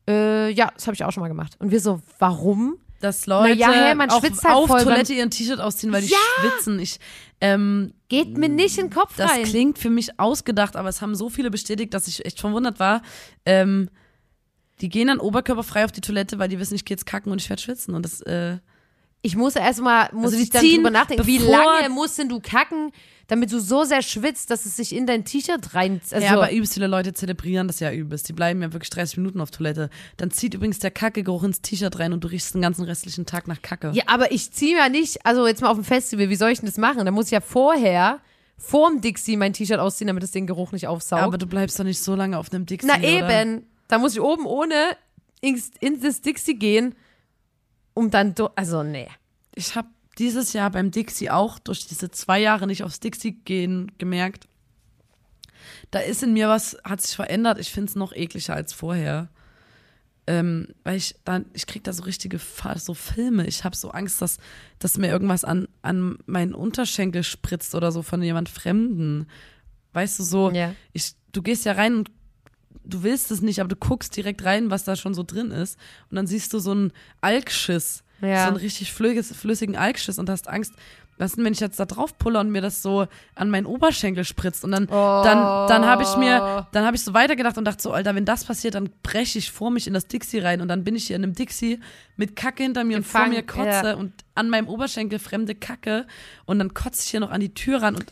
äh, ja, das habe ich auch schon mal gemacht. Und wir so, warum? Dass Leute ja, hä, man schwitzt halt auf voll Toilette ihren T-Shirt ausziehen, weil die Ja! schwitzen. Ich, ähm, Geht mir nicht in den Kopf das rein. klingt für mich ausgedacht, aber es haben so viele bestätigt, dass ich echt verwundert war. Ähm, die gehen dann oberkörperfrei auf die Toilette, weil die wissen, ich gehe jetzt kacken und ich werde schwitzen. Und das, äh, Ich muss erstmal, muss Also ich dann ziehen, drüber nachdenken, wie lange musst denn du kacken, damit du so sehr schwitzt, dass es sich in dein T-Shirt rein. Also, ja, aber übelst viele Leute zelebrieren das ja übelst. Die bleiben ja wirklich 30 Minuten auf Toilette. Dann zieht übrigens der Kackegeruch ins T-Shirt rein und du riechst den ganzen restlichen Tag nach Kacke. ja, aber ich ziehe ja nicht, also jetzt mal auf dem Festival, wie soll ich denn das machen? Da muss ich ja vorher, vorm Dixie mein T-Shirt ausziehen, damit es den Geruch nicht aufsaugt. aber du bleibst doch nicht so lange auf einem Dixie, Na oder? eben, da muss ich oben ohne ins, in das Dixie gehen, um dann, do- also nee. Ich hab dieses Jahr beim Dixie auch durch diese zwei Jahre nicht aufs Dixie gehen gemerkt. Da ist in mir was, hat sich verändert. Ich finde es noch ekliger als vorher. Ähm, weil ich dann, ich krieg da so richtige so Filme. Ich habe so Angst, dass, dass mir irgendwas an, an meinen Unterschenkel spritzt oder so von jemand Fremden. Weißt du, so, Ja. ich, du gehst ja rein und du willst es nicht, aber du guckst direkt rein, was da schon so drin ist. Und dann siehst du so einen Alkschiss, Ja. so einen richtig flüssigen Alkschiss und hast Angst, was denn, wenn ich jetzt da drauf pulle und mir das so an meinen Oberschenkel spritzt und dann, dann, dann habe ich mir, dann habe ich so weitergedacht und dachte so, Alter, wenn das passiert, dann breche ich vor mich in das Dixie rein und dann bin ich hier in einem Dixie mit Kacke hinter mir und vor Gefangen, mir kotze ja. und an meinem Oberschenkel fremde Kacke und dann kotze ich hier noch an die Tür ran und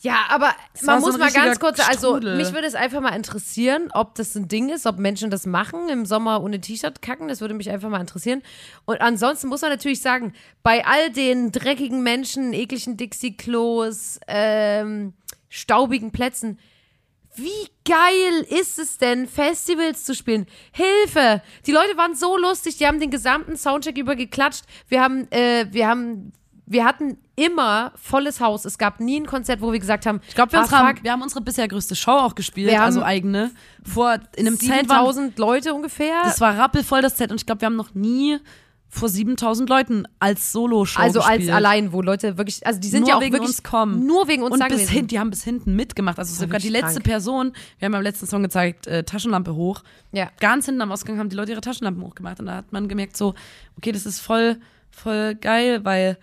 Ja, aber war man so muss ein mal ganz kurz, also Strudel. mich würde es einfach mal interessieren, ob das ein Ding ist, ob Menschen das machen, im Sommer ohne T-Shirt kacken, das würde mich einfach mal interessieren. Und ansonsten muss man natürlich sagen, bei all den dreckigen Menschen, ekligen Dixie-Klos, ähm, staubigen Plätzen, wie geil ist es denn, Festivals zu spielen? Hilfe! Die Leute waren so lustig, die haben den gesamten Soundcheck über geklatscht. Wir haben, äh, wir haben, wir hatten immer volles Haus. Es gab nie ein Konzert, wo wir gesagt haben, Ich glaube, wir, ah, fuck, wir haben unsere bisher größte Show auch gespielt, haben also eigene. Vor in einem Zelt waren, 7000 Leute ungefähr. das war rappelvoll das Zelt und ich glaube, wir haben noch nie vor 7000 Leuten als Solo-Show also als gespielt. allein, wo Leute wirklich, also die sind Nur ja auch wegen wirklich uns kommen. nur wegen uns und bis hin, die haben bis hinten mitgemacht. Also sogar die letzte krank. Person, wir haben beim letzten Song gezeigt, äh, Taschenlampe hoch. Ja. Ganz hinten am Ausgang haben die Leute ihre Taschenlampen hochgemacht und da hat man gemerkt so, okay, das ist voll, voll geil, weil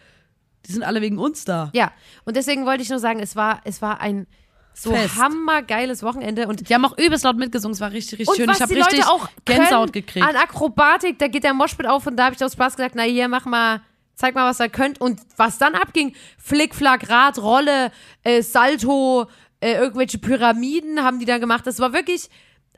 die sind alle wegen uns da. Ja, und deswegen wollte ich nur sagen, es war, es war ein so Fest. hammergeiles Wochenende und Die haben auch übelst laut mitgesungen, es war richtig, richtig Und schön. was ich habe richtig Leute auch Gänsehaut können gekriegt. an Akrobatik, da geht der Moshpit auf und da habe ich aus Spaß gesagt, na hier, mach mal, zeig mal, was ihr könnt. Und was dann abging, Flickflack, Rad, Rolle, äh, Salto, äh, irgendwelche Pyramiden haben die da gemacht. Das war wirklich,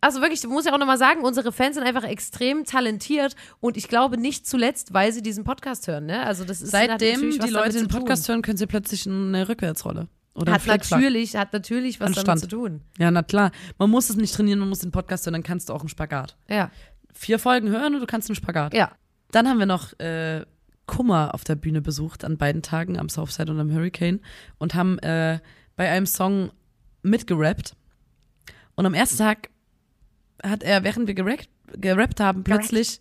also wirklich, ich muss ja auch nochmal sagen, unsere Fans sind einfach extrem talentiert und ich glaube nicht zuletzt, weil sie diesen Podcast hören. Ne? Also das ist Seitdem die Leute den. Podcast hören, können sie plötzlich eine Rückwärtsrolle. Oder hat natürlich, hat natürlich was Anstand. damit zu tun. Ja, na klar. Man muss es nicht trainieren, man muss den Podcast hören, dann kannst du auch einen Spagat. Ja, Vier Folgen hören und du kannst einen Spagat. ja. Dann haben wir noch äh, Kummer auf der Bühne besucht an beiden Tagen, am Southside und am Hurricane und haben äh, bei einem Song mitgerappt. Und am ersten Tag hat er, während wir gerappt, gerappt haben, plötzlich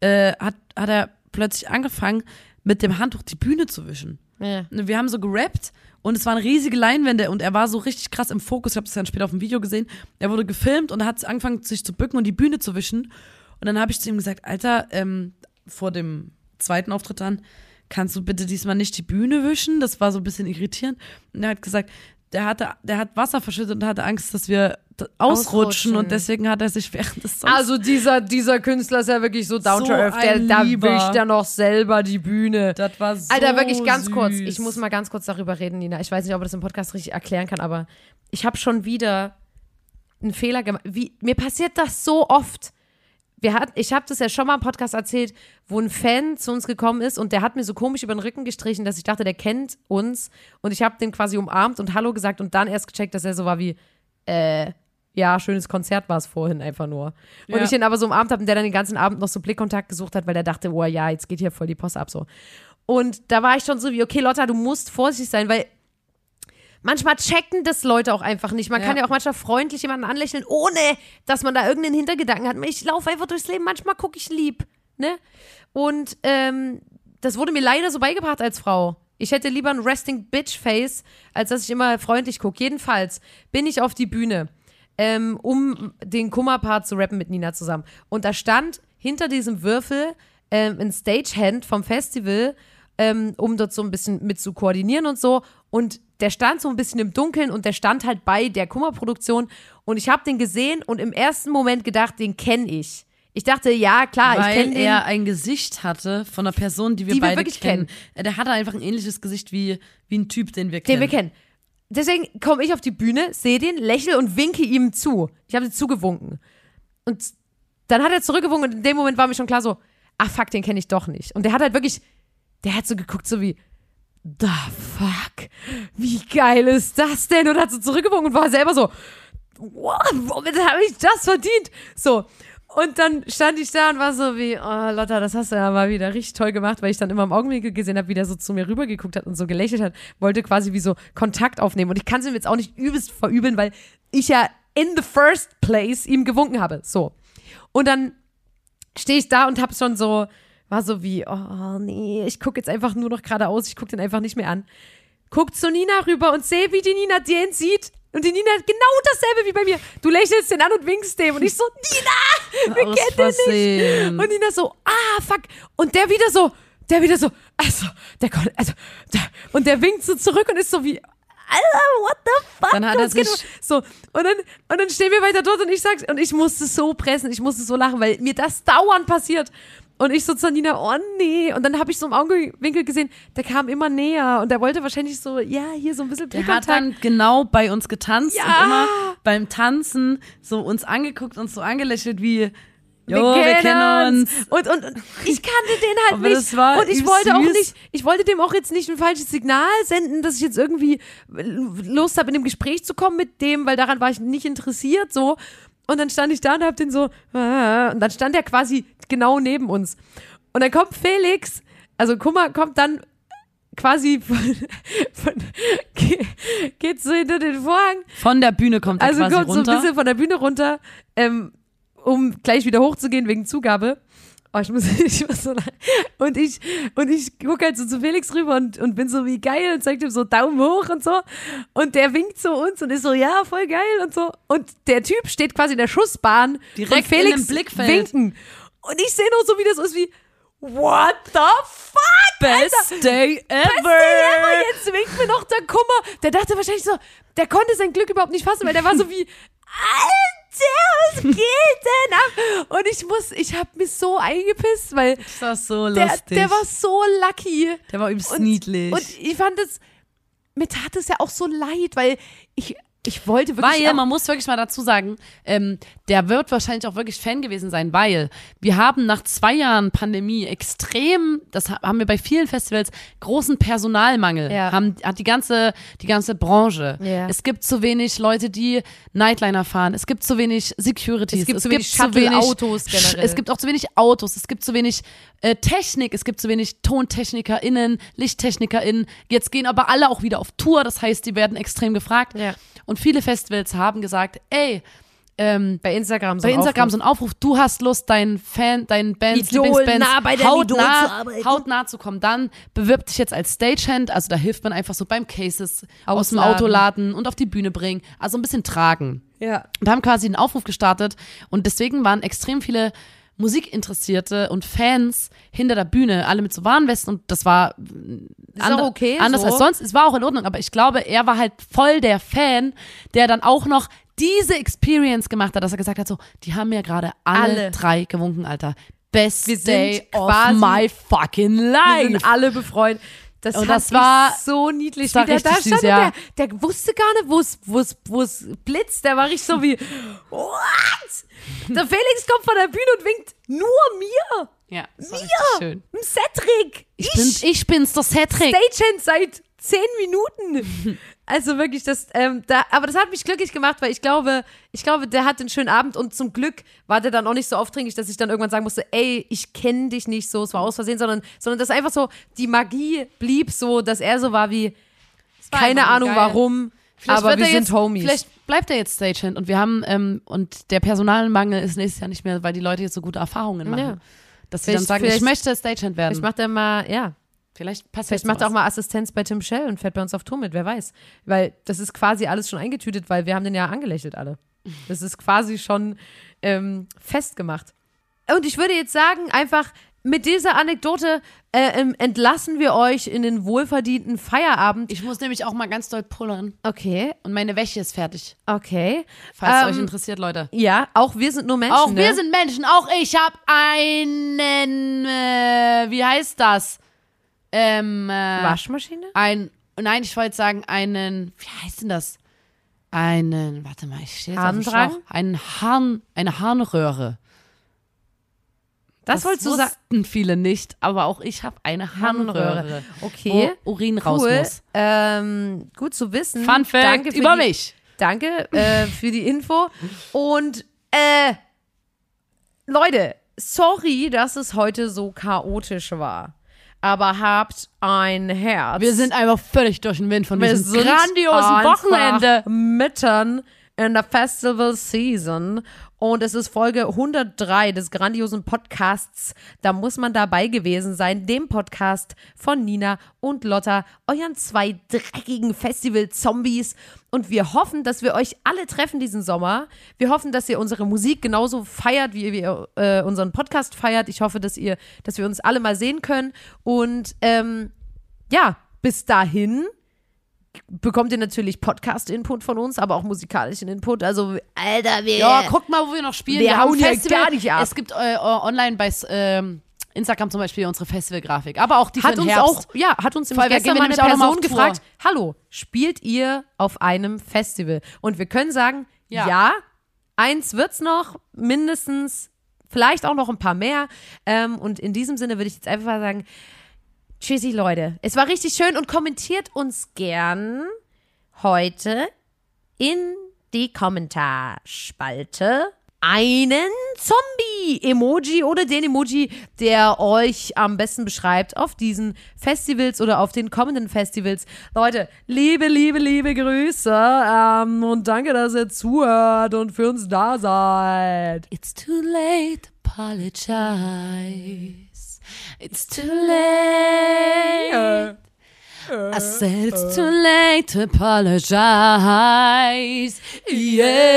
äh, hat, hat er plötzlich angefangen, mit dem Handtuch die Bühne zu wischen. Ja. Wir haben so gerappt und es waren riesige Leinwände und er war so richtig krass im Fokus. Ich habe das dann später auf dem Video gesehen. Er wurde gefilmt und hat angefangen, sich zu bücken und die Bühne zu wischen. Und dann habe ich zu ihm gesagt, Alter, ähm, vor dem zweiten Auftritt dann, kannst du bitte diesmal nicht die Bühne wischen? Das war so ein bisschen irritierend. Und er hat gesagt, der hatte, der hat Wasser verschüttet und hatte Angst, dass wir ausrutschen, Ausrutschen. und deswegen hat er sich während des Songs Also dieser, dieser Künstler ist ja wirklich so down So to earth. Der, da wischt er noch selber die Bühne. das war so Alter, wirklich ganz süß. kurz. Ich muss mal ganz kurz darüber reden, Nina. Ich weiß nicht, ob ich das im Podcast richtig erklären kann, aber ich habe schon wieder einen Fehler gemacht. Wie, mir passiert das so oft. Wir hat, ich habe das ja schon mal im Podcast erzählt, wo ein Fan zu uns gekommen ist und der hat mir so komisch über den Rücken gestrichen, dass ich dachte, der kennt uns und ich habe den quasi umarmt und Hallo gesagt und dann erst gecheckt, dass er so war wie, äh, ja, schönes Konzert war es vorhin einfach nur. Und Ja. ich ihn aber so umarmt habe und der dann den ganzen Abend noch so Blickkontakt gesucht hat, weil der dachte, oh ja, jetzt geht hier voll die Post ab so. Und da war ich schon so wie, okay, Lotta, du musst vorsichtig sein, weil manchmal checken das Leute auch einfach nicht. Man Ja. kann ja auch manchmal freundlich jemanden anlächeln, ohne dass man da irgendeinen Hintergedanken hat. Ich laufe einfach durchs Leben, manchmal gucke ich lieb, ne? Und ähm, das wurde mir leider so beigebracht als Frau. Ich hätte lieber ein Resting Bitch Face, als dass ich immer freundlich gucke. Jedenfalls bin ich auf die Bühne, ähm, um den Kummerpart zu rappen mit Nina zusammen. Und da stand hinter diesem Würfel ähm, ein Stagehand vom Festival, ähm, um dort so ein bisschen mit zu koordinieren und so. Und der stand so ein bisschen im Dunkeln und der stand halt bei der Kummerproduktion. Und ich habe den gesehen und im ersten Moment gedacht, den kenne ich. Ich dachte, ja, klar, ich Weil kenne den. er ein Gesicht hatte von einer Person, die wir Die wir beide wirklich kennen. Äh, Der hatte einfach ein ähnliches Gesicht wie, wie ein Typ, den wir kennen. den wir kennen. Deswegen komme ich auf die Bühne, sehe den, lächle und winke ihm zu. Ich habe sie zugewunken. Und dann hat er zurückgewunken und in dem Moment war mir schon klar so, ach fuck, den kenne ich doch nicht. Und der hat halt wirklich, der hat so geguckt, so wie, the fuck, wie geil ist das denn? Und hat so zurückgewunken und war selber so, wow, womit habe ich das verdient? So. Und dann stand ich da und war so wie, oh Lotta, das hast du ja mal wieder richtig toll gemacht, weil ich dann immer im Augenwinkel gesehen habe, wie der so zu mir rübergeguckt hat und so gelächelt hat, wollte quasi wie so Kontakt aufnehmen. Und ich kann es ihm jetzt auch nicht übelst verübeln, weil ich ja in the first place ihm gewunken habe. So. Und dann stehe ich da und hab schon so, war so wie, oh nee, ich gucke jetzt einfach nur noch geradeaus, ich gucke den einfach nicht mehr an. Guckt zu Nina rüber und sehe, wie die Nina den sieht. Und die Nina hat genau dasselbe wie bei mir. Du lächelst den an und winkst dem. Und ich so, Nina, wir kennen den nicht. Und Nina so, ah, fuck. Und der wieder so, der wieder so, also, der kommt, also, der, und der winkt so zurück und ist so wie, Alter, what the fuck? Dann hat er sich- so, und dann, und dann stehen wir weiter dort und ich sag's, und ich musste so pressen, ich musste so lachen, weil mir das dauernd passiert. Und ich so zu Nina, oh nee. Und dann habe ich so im Augenwinkel gesehen, der kam immer näher und der wollte wahrscheinlich so, ja, hier so ein bisschen Der hat dann genau bei uns getanzt Ja. und immer beim Tanzen so uns angeguckt und so angelächelt wie, jo, wir kennen uns. Und, und, und ich kannte den halt Aber nicht. und ich wollte auch süß. nicht, ich wollte dem auch jetzt nicht ein falsches Signal senden, dass ich jetzt irgendwie Lust habe, in dem Gespräch zu kommen mit dem, weil daran war ich nicht interessiert, so. Und dann stand ich da und hab den so, ah, und dann stand er quasi genau neben uns. Und dann kommt Felix, also Kummer kommt dann quasi von, von ge- geht so hinter den Vorhang Von der Bühne kommt er also quasi kommt so ein runter. bisschen von der Bühne runter, ähm, um gleich wieder hochzugehen wegen Zugabe. Oh, ich muss, ich muss so lachen. Und ich, und ich gucke halt so zu Felix rüber und, und bin so wie geil und zeigt ihm so Daumen hoch und so. Und der winkt zu uns und ist so, ja, voll geil und so. Und der Typ steht quasi in der Schussbahn Direkt Felix in Blickfeld. winken. Und ich sehe nur so, wie das ist wie, what the fuck? Best day ever. Beste ever, jetzt winkt mir noch der Kummer. Der dachte wahrscheinlich so, der konnte sein Glück überhaupt nicht fassen, weil der war so wie, Alter, was geht denn ab? Und ich muss, ich hab mich so eingepisst, weil Das war so der, lustig. der war so lucky. Der war übelst Und, niedlich. und ich fand es, mir tat es ja auch so leid, weil ich, ich wollte wirklich Weil, man muss wirklich mal dazu sagen, ähm, der wird wahrscheinlich auch wirklich Fan gewesen sein, weil wir haben nach zwei Jahren Pandemie extrem, das ha- haben wir bei vielen Festivals, großen Personalmangel. Ja. Haben, hat die ganze, die ganze Branche. Ja. Es gibt zu wenig Leute, die Nightliner fahren. Es gibt zu wenig Securities. Es gibt zu wenig Shuttle-Autos generell. Es gibt auch zu wenig Autos. Es gibt zu wenig äh, Technik. Es gibt zu wenig TontechnikerInnen, LichttechnikerInnen. Jetzt gehen aber alle auch wieder auf Tour. Das heißt, die werden extrem gefragt. Ja. Und viele Festivals haben gesagt, ey, ähm, bei Instagram so bei ein Instagram Aufruf. so ein Aufruf, du hast Lust, deinen Fan, deinen Bands, Idol Lieblingsbands nah bei hautnah, hautnah zu kommen, dann bewirb dich jetzt als Stagehand, also da hilft man einfach so beim Cases aus dem Ausladen. Auto laden und auf die Bühne bringen, also ein bisschen tragen. Ja. Und haben quasi einen Aufruf gestartet und deswegen waren extrem viele Musikinteressierte und Fans hinter der Bühne, alle mit so Warnwesten und das war auch okay anders so. als sonst. Es war auch in Ordnung, aber ich glaube, er war halt voll der Fan, der dann auch noch diese Experience gemacht hat, dass er gesagt hat, so, die haben mir gerade alle, Alle. drei gewunken, Alter. Best Wir day of my fucking Wir life. sind alle befreundet. Das, Und das war- ich so niedlich. das war wie der da süß, stand und ja. der, der wusste gar nicht, wo es, wo es, wo es blitzt. Der war richtig so wie, what? Der Felix kommt von der Bühne und winkt nur mir. ja, das Mir. schön. Cedric. Ich, bin, ich bin's, der Cedric. Stagehand seit zehn Minuten. Also wirklich, das, ähm, da, aber das hat mich glücklich gemacht, weil ich glaube, ich glaube, der hat einen schönen Abend und zum Glück war der dann auch nicht so aufdringlich, dass ich dann irgendwann sagen musste, ey, ich kenne dich nicht so, es war aus Versehen, sondern, sondern dass einfach so die Magie blieb so, dass er so war wie, war keine Ahnung geil. warum, Vielleicht aber wir sind jetzt, Homies. Vielleicht bleibt er jetzt Stagehand und wir haben, ähm, und der Personalmangel ist nächstes Jahr nicht mehr, weil die Leute jetzt so gute Erfahrungen machen. Ja. Dass sie dann Vielleicht- sagen, ich möchte Stagehand werden. Vielleicht macht er mal, ja, Vielleicht passiert Vielleicht macht er auch mal Assistenz bei Tim Shell und fährt bei uns auf Tour mit, wer weiß. Weil das ist quasi alles schon eingetütet, weil wir haben den ja angelächelt alle. Das ist quasi schon ähm, festgemacht. Und ich würde jetzt sagen, einfach mit dieser Anekdote äh, ähm, entlassen wir euch in den wohlverdienten Feierabend. Ich muss nämlich auch mal ganz doll pullern. Okay, Und meine Wäsche ist fertig. okay. Falls Ähm, euch interessiert, Leute. Ja, auch wir sind nur Menschen. Auch ne? wir sind Menschen. Auch ich habe einen, äh, wie heißt das? Ähm, äh, Waschmaschine? ein, nein, ich wollte sagen einen, wie heißt denn das? Einen, warte mal, ich stehe jetzt auf. Einen Harn, eine Harnröhre. Das, wolltest du sagen? viele nicht, aber auch ich habe eine Harnröhre, Okay. wo Urin raus Cool. muss. Ähm, gut zu wissen. Fun Fact Danke über die, mich. Danke äh, für die Info. Und äh, Leute, sorry, dass es heute so chaotisch war. Aber habt ein Herz. Wir sind einfach völlig durch den Wind von Wir diesem sind grandiosen Wochenende. Mitten in der Festival Season. Und es ist Folge 103 des grandiosen Podcasts. Da muss man dabei gewesen sein. Dem Podcast von Nina und Lotta, euren zwei dreckigen Festival-Zombies. Und wir hoffen, dass wir euch alle treffen diesen Sommer. Wir hoffen, dass ihr unsere Musik genauso feiert, wie ihr äh, unseren Podcast feiert. Ich hoffe, dass ihr, dass wir uns alle mal sehen können. Und ähm, ja, bis dahin bekommt ihr natürlich Podcast-Input von uns, aber auch musikalischen Input. Also, Alter, wir. Ja, guckt mal, wo wir noch spielen. Wir haben hauen hier gar nicht ab. Es gibt äh, online bei ähm, Instagram zum Beispiel unsere Festivalgrafik, aber auch die hat uns Herbst. auch, ja, hat uns wir gestern mal eine Person gefragt, hallo, spielt ihr auf einem Festival? Und wir können sagen, ja, Ja. eins wird's noch, mindestens, vielleicht auch noch ein paar mehr. Ähm, und in diesem Sinne würde ich jetzt einfach mal sagen, tschüssi Leute, es war richtig schön und kommentiert uns gern heute in die Kommentarspalte einen Zombie-Emoji oder den Emoji, der euch am besten beschreibt auf diesen Festivals oder auf den kommenden Festivals. Leute, liebe, liebe, liebe Grüße ähm, und danke, dass ihr zuhört und für uns da seid. It's too late, apologize. It's too late. I said it's too late to apologize. Yeah.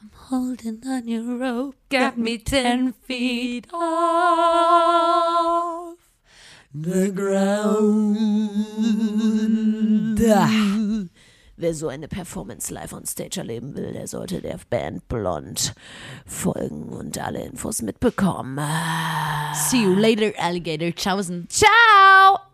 I'm holding on your rope, got me ten feet off the ground. Wer so eine Performance live on stage erleben will, der sollte der Band Blond folgen und alle Infos mitbekommen. See you later, alligator. Tschaußen. Ciao!